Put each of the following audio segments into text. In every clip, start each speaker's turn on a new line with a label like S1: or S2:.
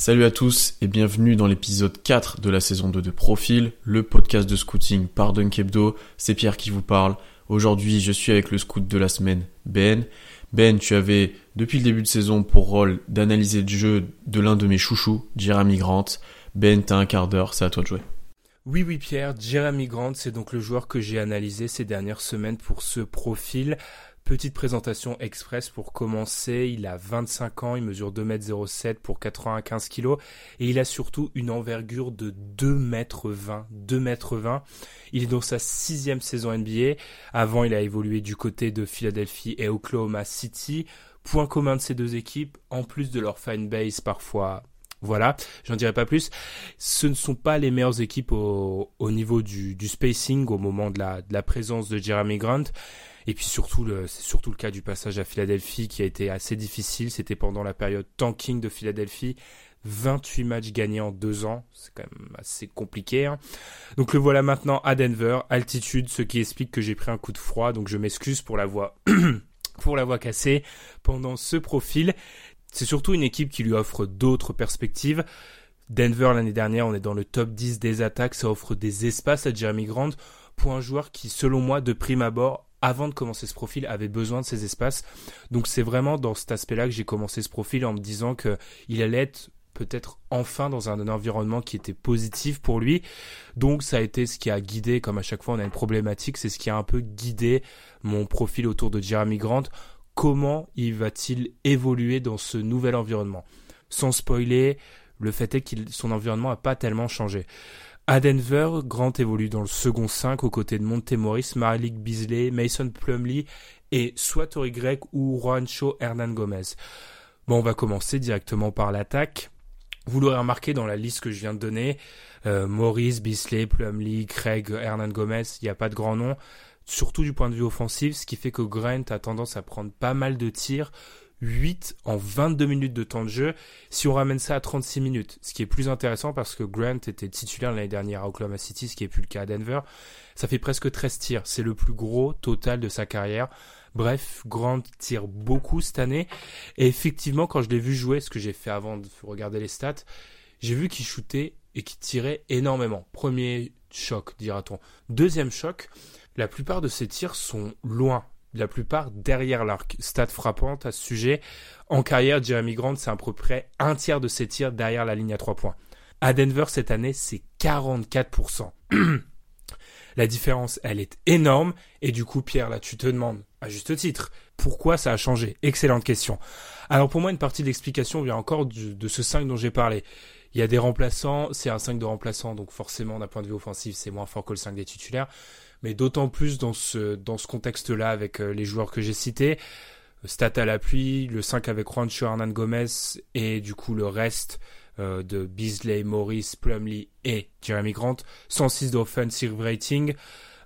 S1: Salut à tous et bienvenue dans l'épisode 4 de la saison 2 de Profil, le podcast de scouting par Dunkebdo. C'est Pierre qui vous parle. Aujourd'hui, je suis avec le scout de la semaine, Ben. Ben, tu avais depuis le début de saison pour rôle d'analyser le jeu de l'un de mes chouchous, Jeremy Grant. Ben, t'as un quart d'heure, c'est à toi de jouer.
S2: Oui, oui, Pierre, Jeremy Grant, c'est donc le joueur que j'ai analysé ces dernières semaines pour ce profil. Petite présentation express pour commencer. Il a 25 ans, il mesure 2m07 pour 95 kg et il a surtout une envergure de 2m20. 2m20. Il est dans sa sixième saison NBA. Avant, il a évolué du côté de Philadelphie et Oklahoma City. Point commun de ces deux équipes, en plus de leur fanbase parfois voilà, j'en dirai pas plus. Ce ne sont pas les meilleures équipes au, niveau du, spacing au moment de la présence de Jeremy Grant. Et puis surtout, c'est surtout le cas du passage à Philadelphie qui a été assez difficile. C'était pendant la période tanking de Philadelphie. 28 matchs gagnés en deux ans, c'est quand même assez compliqué. Hein. Donc le voilà maintenant à Denver, altitude, ce qui explique que j'ai pris un coup de froid, donc je m'excuse pour la voix, pour la voix cassée pendant ce profil. C'est surtout une équipe qui lui offre d'autres perspectives. Denver l'année dernière, on est dans le top 10 des attaques, ça offre des espaces à Jeremy Grant pour un joueur qui, selon moi, de prime abord, avant de commencer ce profil, avait besoin de ces espaces. Donc c'est vraiment dans cet aspect-là que j'ai commencé ce profil en me disant que il allait être peut-être enfin dans un, environnement qui était positif pour lui. Donc ça a été ce qui a guidé, comme à chaque fois on a une problématique, c'est ce qui a un peu guidé mon profil autour de Jeremy Grant. Comment il va-t-il évoluer dans ce nouvel environnement? Sans spoiler, le fait est que son environnement n'a pas tellement changé. À Denver, Grant évolue dans le second 5 aux côtés de Montemoris, Malik Beasley, Mason Plumley et soit Tori Gregg ou Juancho Hernan Gomez. Bon, on va commencer directement par l'attaque. Vous l'aurez remarqué dans la liste que je viens de donner, euh, Maurice, Beasley, Plumley, Craig, Hernan Gomez, il n'y a pas de grand nom, surtout du point de vue offensif, ce qui fait que Grant a tendance à prendre pas mal de tirs, 8 en 22 minutes de temps de jeu. Si on ramène ça à 36 minutes, ce qui est plus intéressant parce que Grant était titulaire l'année dernière à Oklahoma City, ce qui est plus le cas à Denver, ça fait presque 13 tirs. C'est le plus gros total de sa carrière. Bref, Grant tire beaucoup cette année. Et effectivement, quand je l'ai vu jouer, ce que j'ai fait avant de regarder les stats, j'ai vu qu'il shootait et qu'il tirait énormément. Premier choc, dira-t-on. Deuxième choc, la plupart de ses tirs sont loin la plupart derrière l'arc. Stat frappante à ce sujet. En carrière, Jeremy Grant, c'est à peu près un tiers de ses tirs derrière la ligne à trois points. À Denver cette année, c'est 44%. la différence, elle est énorme. Et du coup, Pierre, là, tu te demandes, à juste titre, pourquoi ça a changé? Excellente question. Alors pour moi, une partie de l'explication vient encore de ce 5 dont j'ai parlé. Il y a des remplaçants, c'est un 5 de remplaçants, donc forcément d'un point de vue offensif, c'est moins fort que le 5 des titulaires mais d'autant plus dans ce, dans ce contexte-là avec euh, les joueurs que j'ai cités. Stat à l'appui, le 5 avec Juancho Hernan Gomez et du coup le reste euh, de Beasley, Morris, Plumley et Jeremy Grant. 106 d'offensive rating.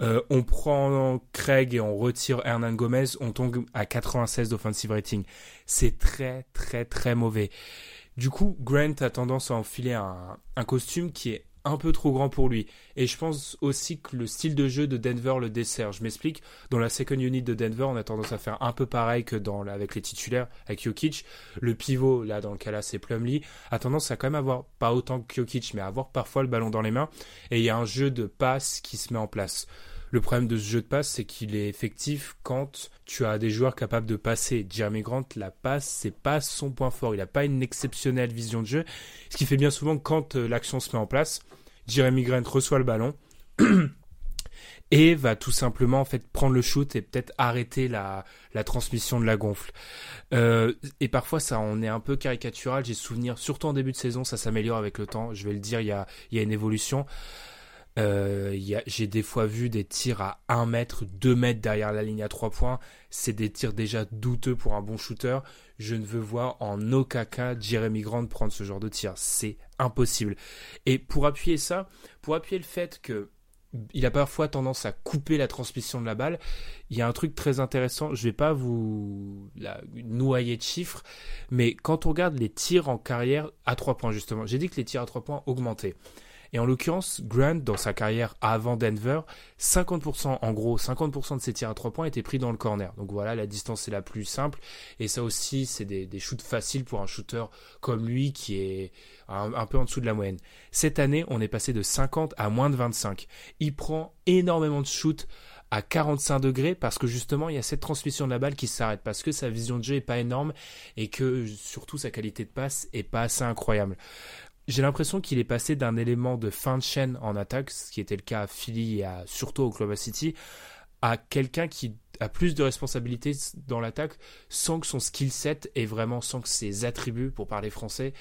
S2: Euh, on prend Craig et on retire Hernan Gomez, on tombe à 96 d'offensive rating. C'est très très très mauvais. Du coup, Grant a tendance à enfiler un costume qui est un peu trop grand pour lui. Et je pense aussi que le style de jeu de Denver le dessert. Je m'explique. Dans la second unit de Denver, on a tendance à faire un peu pareil que dans avec les titulaires, avec Jokic. Le pivot, là, dans le cas là, c'est Plumlee, a tendance à quand même avoir, pas autant que Jokic, mais à avoir parfois le ballon dans les mains. Et il y a un jeu de passe qui se met en place. Le problème de ce jeu de passe, c'est qu'il est effectif quand tu as des joueurs capables de passer. Jeremy Grant, la passe, c'est pas son point fort. Il n'a pas une exceptionnelle vision de jeu. Ce qui fait bien souvent quand euh, l'action se met en place, Jeremy Grant reçoit le ballon et va tout simplement en fait prendre le shoot et peut-être arrêter la, transmission de la gonfle. Euh, et parfois ça on est un peu caricatural, j'ai souvenir, surtout en début de saison, ça s'améliore avec le temps, je vais le dire, il y a, il y a une évolution. Euh, j'ai des fois vu des tirs à 1 mètre, 2 mètres derrière la ligne à 3 points. C'est des tirs déjà douteux pour un bon shooter. Je ne veux voir en aucun cas Jeremy Grant prendre ce genre de tir. C'est impossible. Et pour appuyer ça, pour appuyer le fait que il a parfois tendance à couper la transmission de la balle. Il y a un truc très intéressant, je vais pas vous noyer de chiffres, mais quand on regarde les tirs en carrière à 3 points justement, j'ai dit que les tirs à 3 points augmentaient. Et en l'occurrence, Grant, dans sa carrière avant Denver, 50%, en gros, 50% de ses tirs à 3 points étaient pris dans le corner. Donc voilà, la distance est la plus simple. Et ça aussi, c'est des, des shoots faciles pour un shooter comme lui qui est un, un, peu en dessous de la moyenne. Cette année, on est passé de 50 à moins de 25. Il prend énormément de shoots à 45 degrés parce que justement il y a cette transmission de la balle qui s'arrête parce que sa vision de jeu est pas énorme et que surtout sa qualité de passe est pas assez incroyable j'ai l'impression qu'il est passé d'un élément de fin de chaîne en attaque, ce qui était le cas à Philly et surtout au Oklahoma City, à quelqu'un qui a plus de responsabilités dans l'attaque sans que son skill set et vraiment sans que ses attributs, pour parler français,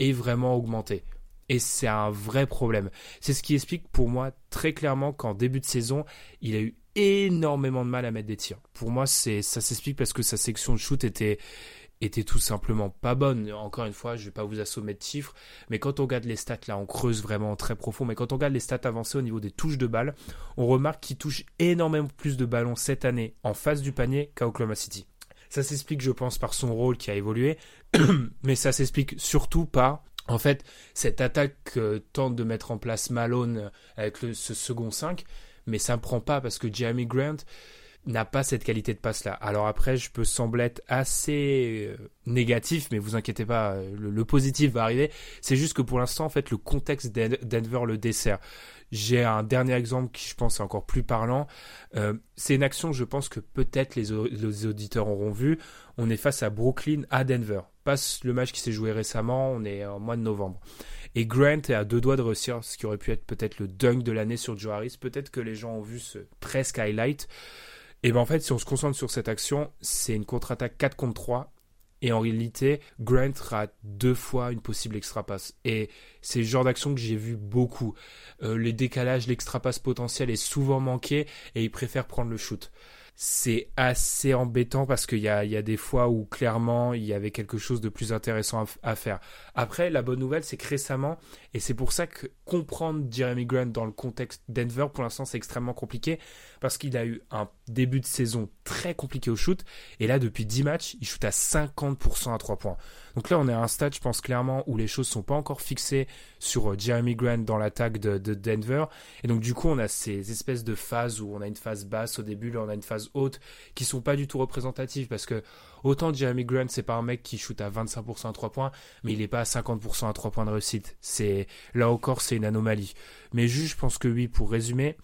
S2: aient vraiment augmenté. Et c'est un vrai problème. C'est ce qui explique pour moi très clairement qu'en début de saison, il a eu énormément de mal à mettre des tirs. Pour moi, ça s'explique parce que sa section de shoot était était tout simplement pas bonne. Encore une fois, je vais pas vous assommer de chiffres, mais quand on regarde les stats, là, on creuse vraiment très profond. Mais quand on regarde les stats avancées au niveau des touches de balles, on remarque qu'il touche énormément plus de ballons cette année en face du panier qu'à Oklahoma City. Ça s'explique, je pense, par son rôle qui a évolué, mais ça s'explique surtout par en fait, cette attaque tente de mettre en place Malone avec ce second 5, mais ça ne prend pas parce que Jeremy Grant, n'a pas cette qualité de passe là. Alors après, je peux sembler être assez euh, négatif, mais vous inquiétez pas, euh, le, positif va arriver. C'est juste que pour l'instant, en fait, le contexte Denver le dessert. J'ai un dernier exemple qui, je pense, est encore plus parlant. Euh, c'est une action, je pense que peut-être les, auditeurs auront vu. On est face à Brooklyn à Denver. Passe le match qui s'est joué récemment. On est en mois de novembre. Et Grant est à deux doigts de réussir ce qui aurait pu être peut-être le dunk de l'année sur Joe. Peut-être que les gens ont vu ce presque highlight. Et ben en fait, si on se concentre sur cette action, c'est une contre-attaque 4 contre 3. Et en réalité, Grant rate deux fois une possible extra passe. Et c'est le genre d'action que j'ai vu beaucoup. Euh, les décalages, l'extra passe potentiel est souvent manqué et il préfère prendre le shoot c'est assez embêtant parce qu'il y a, des fois où clairement il y avait quelque chose de plus intéressant à, faire. Après, la bonne nouvelle, c'est que récemment, et c'est pour ça que comprendre Jeremy Grant dans le contexte Denver, pour l'instant, c'est extrêmement compliqué parce qu'il a eu un début de saison très compliqué au shoot et là, depuis 10 matchs, il shoot à 50% à 3 points. Donc là, on est à un stade, je pense clairement, où les choses sont pas encore fixées sur euh, Jeremy Grant dans l'attaque de, Denver. Et donc du coup, on a ces espèces de phases où on a une phase basse au début, là on a une phase haute, qui sont pas du tout représentatives parce que autant Jeremy Grant, c'est pas un mec qui shoot à 25% à 3 points, mais il est pas à 50% à 3 points de réussite. C'est là encore, c'est une anomalie. Mais juste, je pense que oui, pour résumer,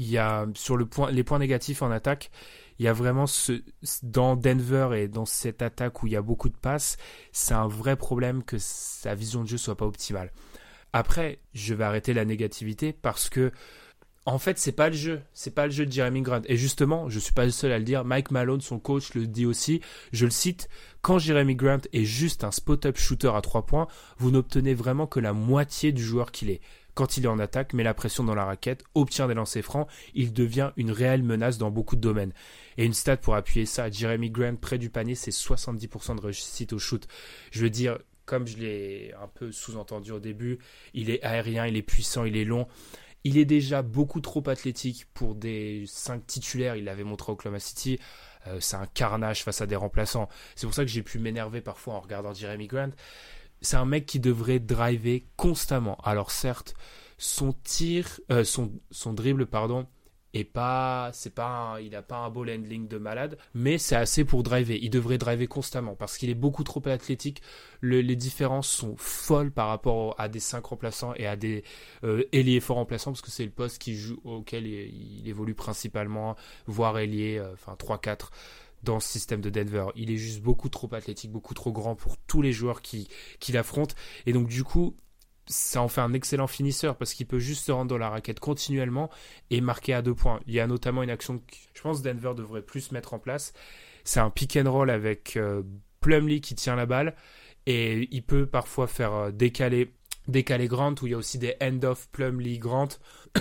S2: il y a sur le point, les points négatifs en attaque, il y a vraiment ce, dans Denver et dans cette attaque où il y a beaucoup de passes, c'est un vrai problème que sa vision de jeu soit pas optimale. Après, je vais arrêter la négativité parce que en fait, c'est pas le jeu, c'est pas le jeu de Jeremy Grant. Et justement, je suis pas le seul à le dire. Mike Malone, son coach, le dit aussi. Je le cite. Quand Jeremy Grant est juste un spot-up shooter à trois points, vous n'obtenez vraiment que la moitié du joueur qu'il est quand il est en attaque, met la pression dans la raquette, obtient des lancers francs, il devient une réelle menace dans beaucoup de domaines. Et une stat pour appuyer ça, Jeremy Grant près du panier, c'est 70% de réussite au shoot. Je veux dire, comme je l'ai un peu sous-entendu au début, il est aérien, il est puissant, il est long. Il est déjà beaucoup trop athlétique pour des 5 titulaires, il l'avait montré au Oklahoma City. Euh, c'est un carnage face à des remplaçants. C'est pour ça que j'ai pu m'énerver parfois en regardant Jeremy Grant c'est un mec qui devrait driver constamment. Alors certes, son tir, euh, son, dribble, pardon, pas, c'est pas, il a pas un ball handling de malade, mais c'est assez pour driver. Il devrait driver constamment parce qu'il est beaucoup trop athlétique. les différences sont folles par rapport à des 5 remplaçants et à des euh, ailiers forts remplaçants parce que c'est le poste qui joue auquel il, évolue principalement, voire ailier, euh, enfin 3-4 dans ce système de Denver. Il est juste beaucoup trop athlétique, beaucoup trop grand pour tous les joueurs qui, qui l'affrontent. Et donc du coup, ça en fait un excellent finisseur parce qu'il peut juste se rendre dans la raquette continuellement et marquer à deux points. Il y a notamment une action que je pense Denver devrait plus mettre en place. C'est un pick and roll avec euh, qui tient la balle et il peut parfois faire euh, décaler décalé Grant, où il y a aussi des end-off Plumlee Grant.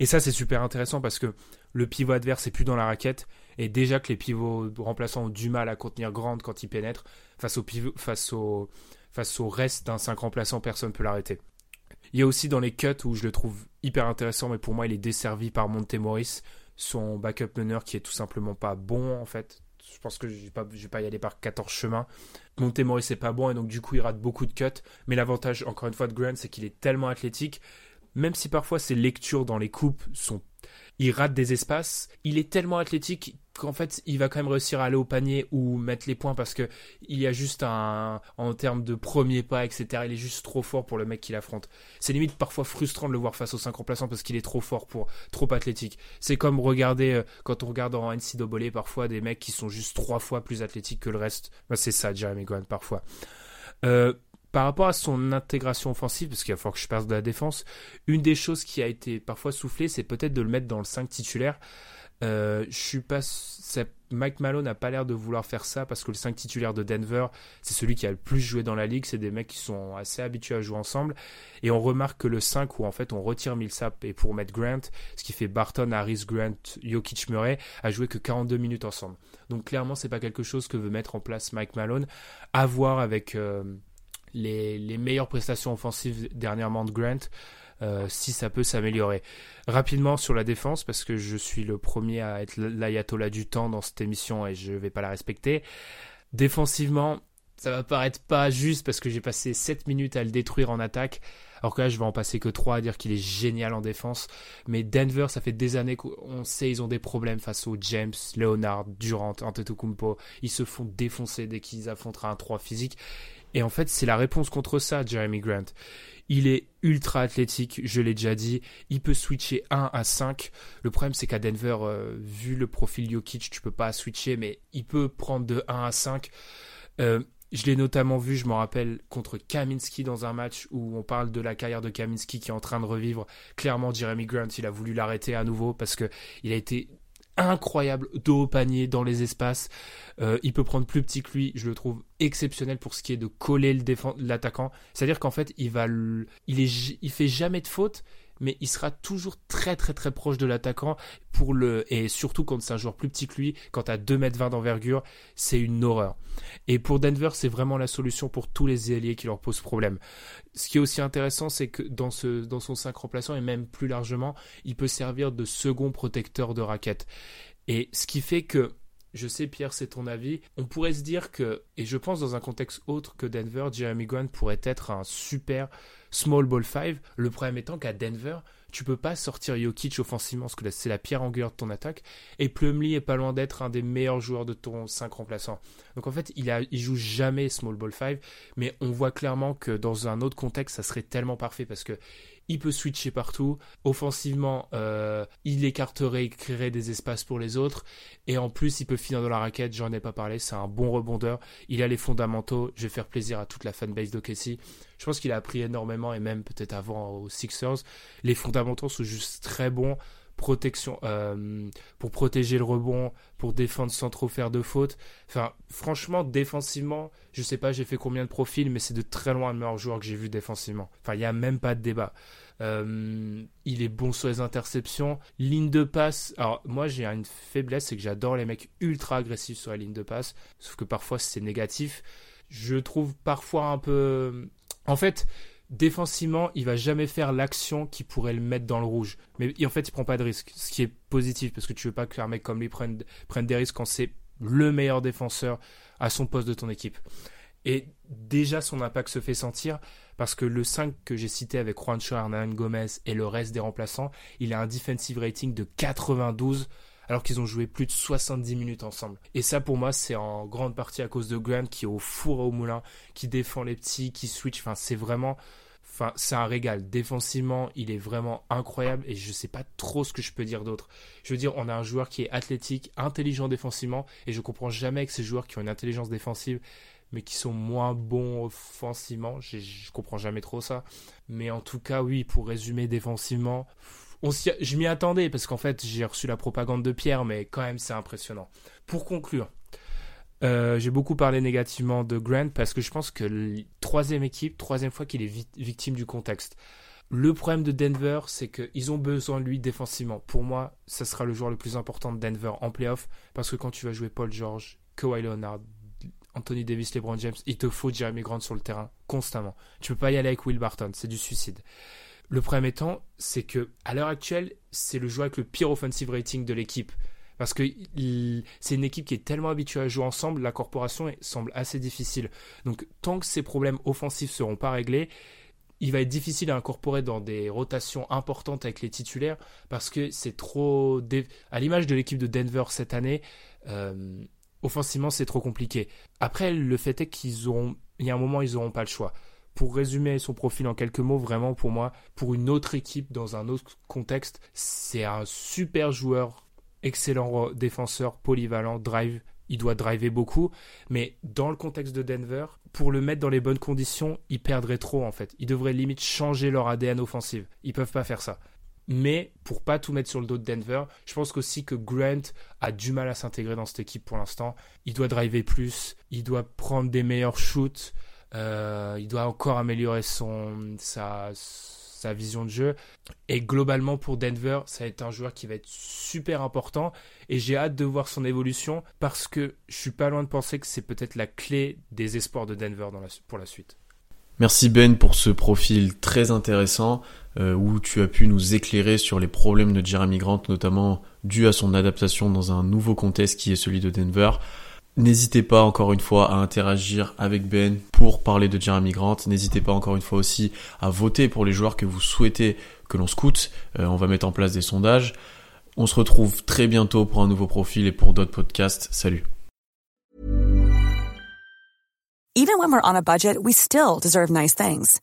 S2: Et ça, c'est super intéressant parce que le pivot adverse est plus dans la raquette. Et déjà que les pivots remplaçants ont du mal à contenir Grant quand il pénètre, face au, pivot, face au, reste d'un 5 remplaçant, personne ne peut l'arrêter. Il y a aussi dans les cuts où je le trouve hyper intéressant, mais pour moi, il est desservi par Montemoris, son backup meneur qui est tout simplement pas bon en fait. Je pense que je vais pas, vais pas y aller par 14 chemins. Montemoris c'est pas bon et donc du coup il rate beaucoup de cuts. Mais l'avantage encore une fois de Grant c'est qu'il est tellement athlétique, même si parfois ses lectures dans les coupes sont il rate des espaces. Il est tellement athlétique qu'en fait, il va quand même réussir à aller au panier ou mettre les points parce que il y a juste un, en termes de premier pas, etc. Il est juste trop fort pour le mec qu'il affronte. C'est limite parfois frustrant de le voir face aux 5 remplaçants parce qu'il est trop fort pour, trop athlétique. C'est comme regarder, euh, quand on regarde en NCAA parfois des mecs qui sont juste trois fois plus athlétiques que le reste. c'est ça, Jeremy Grant, parfois. Euh, par rapport à son intégration offensive, parce qu'il va falloir que je passe de la défense, une des choses qui a été parfois soufflée, c'est peut-être de le mettre dans le 5 titulaire. Euh, je suis pas. Mike Malone n'a pas l'air de vouloir faire ça parce que le 5 titulaire de Denver, c'est celui qui a le plus joué dans la ligue. C'est des mecs qui sont assez habitués à jouer ensemble. Et on remarque que le 5 où en fait on retire Millsap et pour mettre Grant, ce qui fait Barton, Harris, Grant, Jokic, Murray, a joué que 42 minutes ensemble. Donc clairement, c'est pas quelque chose que veut mettre en place Mike Malone. À voir avec. Euh, les, meilleures prestations offensives dernièrement de Grant, euh, si ça peut s'améliorer. Rapidement sur la défense, parce que je suis le premier à être l'ayatollah du temps dans cette émission et je ne vais pas la respecter. Défensivement, ça va paraître pas juste parce que j'ai passé 7 minutes à le détruire en attaque. Alors que là, je vais en passer que 3 à dire qu'il est génial en défense. Mais Denver, ça fait des années qu'on sait ils ont des problèmes face aux James, Leonard, Durant, Antetokounmpo. Ils se font défoncer dès qu'ils affronteront un 3 physique. Et en fait, c'est la réponse contre ça, Jeremy Grant. Il est ultra athlétique, je l'ai déjà dit. Il peut switcher 1 à 5. Le problème, c'est qu'à Denver, euh, vu le profil Jokic, tu peux pas switcher, mais il peut prendre de 1 à 5. Euh, je l'ai notamment vu, je me rappelle, contre Kaminski dans un match où on parle de la carrière de Kaminski qui est en train de revivre. Clairement, Jeremy Grant, il a voulu l'arrêter à nouveau parce que il a été incroyable dos au panier dans les espaces. Euh, il peut prendre plus petit que lui, je le trouve exceptionnel pour ce qui est de coller le l'attaquant. C'est-à-dire qu'en fait, il va, il est, il fait jamais de faute, mais il sera toujours très très très proche de l'attaquant pour le et surtout quand c'est un joueur plus petit que lui, quand tu as 2 mètres 20 d'envergure, c'est une horreur. Et pour Denver, c'est vraiment la solution pour tous les ailiers qui leur posent problème. Ce qui est aussi intéressant, c'est que dans son 5 remplaçant et même plus largement, il peut servir de second protecteur de raquette. Et ce qui fait que je sais, Pierre, c'est ton avis. On pourrait se dire que, et je pense dans un contexte autre que Denver, Jeremy Grant pourrait être un super small ball 5. Le problème étant qu'à Denver, tu peux pas sortir Jokic offensivement parce que c'est la pierre angulaire de ton attaque. Et Plumlee est pas loin d'être un des meilleurs joueurs de ton 5 remplaçant. Donc en fait, il, il joue jamais small ball 5, mais on voit clairement que dans un autre contexte, ça serait tellement parfait parce que il peut switcher partout. Offensivement, euh, il écarterait, il créerait des espaces pour les autres. Et en plus, il peut finir dans la raquette. J'en ai pas parlé. C'est un bon rebondeur. Il a les fondamentaux. Je vais faire plaisir à toute la fanbase d'Okessi. Je pense qu'il a appris énormément et même peut-être avant aux Sixers. Les fondamentaux sont juste très bons protection euh, pour protéger le rebond, pour défendre sans trop faire de fautes. Enfin, franchement, défensivement, je sais pas, j'ai fait combien de profils, mais c'est de très loin le meilleur joueur que j'ai vu défensivement. Enfin, il n'y a même pas de débat. Euh, il est bon sur les interceptions. Ligne de passe. Alors, moi, j'ai une faiblesse, c'est que j'adore les mecs ultra agressifs sur la ligne de passe. Sauf que parfois, c'est négatif. Je trouve parfois un peu. En fait, défensivement, il va jamais faire l'action qui pourrait le mettre dans le rouge. Mais en fait, il prend pas de risque, ce qui est positif parce que tu veux pas qu'un mec comme lui prenne, prenne des risques quand c'est le meilleur défenseur à son poste de ton équipe. Et déjà, son impact se fait sentir parce que le 5 que j'ai cité avec Juancho Hernan Gomez et le reste des remplaçants, il a un defensive rating de 92 alors qu'ils ont joué plus de 70 minutes ensemble. Et ça, pour moi, c'est en grande partie à cause de Grant qui est au four et au moulin, qui défend les petits, qui switch. Enfin, c'est vraiment. Enfin, c'est un régal. Défensivement, il est vraiment incroyable et je sais pas trop ce que je peux dire d'autre. Je veux dire, on a un joueur qui est athlétique, intelligent défensivement et je comprends jamais que ces joueurs qui ont une intelligence défensive mais qui sont moins bons offensivement. Je, je comprends jamais trop ça. Mais en tout cas, oui, pour résumer défensivement, je m'y attendais parce qu'en fait j'ai reçu la propagande de Pierre, mais quand même c'est impressionnant. Pour conclure, euh, j'ai beaucoup parlé négativement de Grant parce que je pense que troisième équipe, troisième fois qu'il est victime du contexte. Le problème de Denver, c'est qu'ils ont besoin de lui défensivement. Pour moi, ça sera le joueur le plus important de Denver en playoff, parce que quand tu vas jouer Paul George, Kawhi Leonard, Anthony Davis, LeBron James, il te faut Jeremy Grant sur le terrain constamment. Tu peux pas y aller avec Will Barton, c'est du suicide. Le problème étant, c'est que à l'heure actuelle, c'est le joueur avec le pire offensive rating de l'équipe. Parce que c'est une équipe qui est tellement habituée à jouer ensemble, la corporation semble assez difficile. Donc tant que ces problèmes offensifs seront pas réglés, il va être difficile à incorporer dans des rotations importantes avec les titulaires parce que c'est trop. À l'image de l'équipe de Denver cette année, euh, offensivement c'est trop compliqué. Après, le fait est qu'ils auront. Il y a un moment, ils n'auront pas le choix. Pour résumer son profil en quelques mots, vraiment pour moi, pour une autre équipe dans un autre contexte, c'est un super joueur, excellent défenseur, polyvalent, drive, il doit driver beaucoup, mais dans le contexte de Denver, pour le mettre dans les bonnes conditions, ils perdraient trop en fait. Ils devraient limite changer leur ADN offensive. Ils peuvent pas faire ça. Mais pour pas tout mettre sur le dos de Denver, je pense aussi que Grant a du mal à s'intégrer dans cette équipe pour l'instant. Il doit driver plus, il doit prendre des meilleurs shoots, euh, il doit encore améliorer son sa sa vision de jeu. Et globalement, pour Denver, ça va être un joueur qui va être super important. Et j'ai hâte de voir son évolution parce que je suis pas loin de penser que c'est peut-être la clé des espoirs de Denver pour la suite.
S1: Merci Ben pour ce profil très intéressant euh, où tu as pu nous éclairer sur les problèmes de Jeremy Grant, notamment dû à son adaptation dans un nouveau contexte qui est celui de Denver. N'hésitez pas encore une fois à interagir avec Ben pour parler de Jeremy Grant. N'hésitez pas encore une fois aussi à voter pour les joueurs que vous souhaitez que l'on scoute. Euh, on va mettre en place des sondages. On se retrouve très bientôt pour un nouveau profil et pour d'autres podcasts. Salut.
S3: Even when we're on a budget, we still deserve nice things.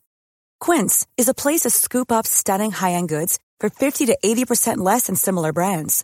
S3: Quince is a place to scoop up stunning high-end goods for 50 to 80% less than similar brands.